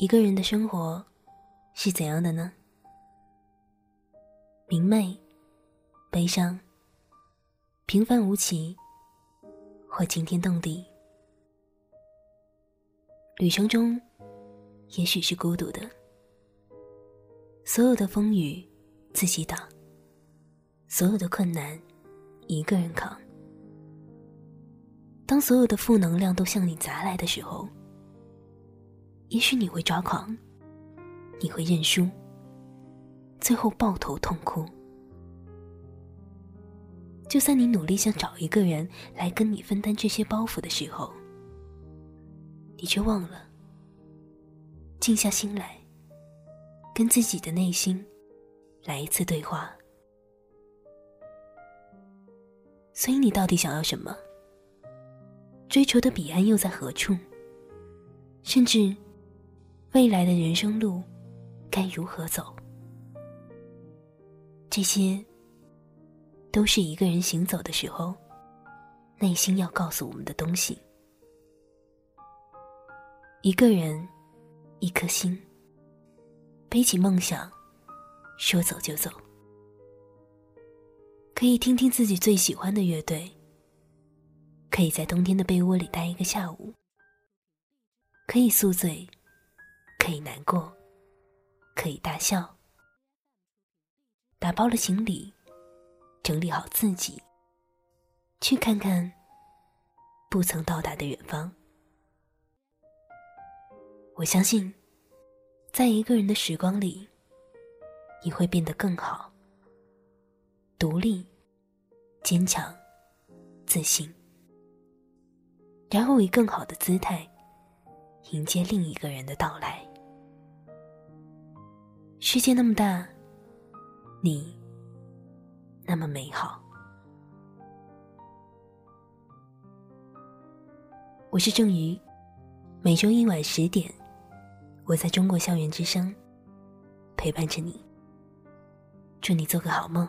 一个人的生活是怎样的呢？明媚、悲伤、平凡无奇，或惊天动地。旅程中，也许是孤独的，所有的风雨自己挡，所有的困难一个人扛。当所有的负能量都向你砸来的时候，也许你会抓狂，你会认输，最后抱头痛哭。就算你努力想找一个人来跟你分担这些包袱的时候，你却忘了静下心来，跟自己的内心来一次对话。所以，你到底想要什么？追求的彼岸又在何处？甚至，未来的人生路该如何走？这些，都是一个人行走的时候，内心要告诉我们的东西。一个人，一颗心，背起梦想，说走就走。可以听听自己最喜欢的乐队。可以在冬天的被窝里待一个下午，可以宿醉，可以难过，可以大笑。打包了行李，整理好自己，去看看不曾到达的远方。我相信，在一个人的时光里，你会变得更好，独立、坚强、自信。然后以更好的姿态迎接另一个人的到来。世界那么大，你那么美好。我是郑瑜，每周一晚十点，我在中国校园之声陪伴着你。祝你做个好梦，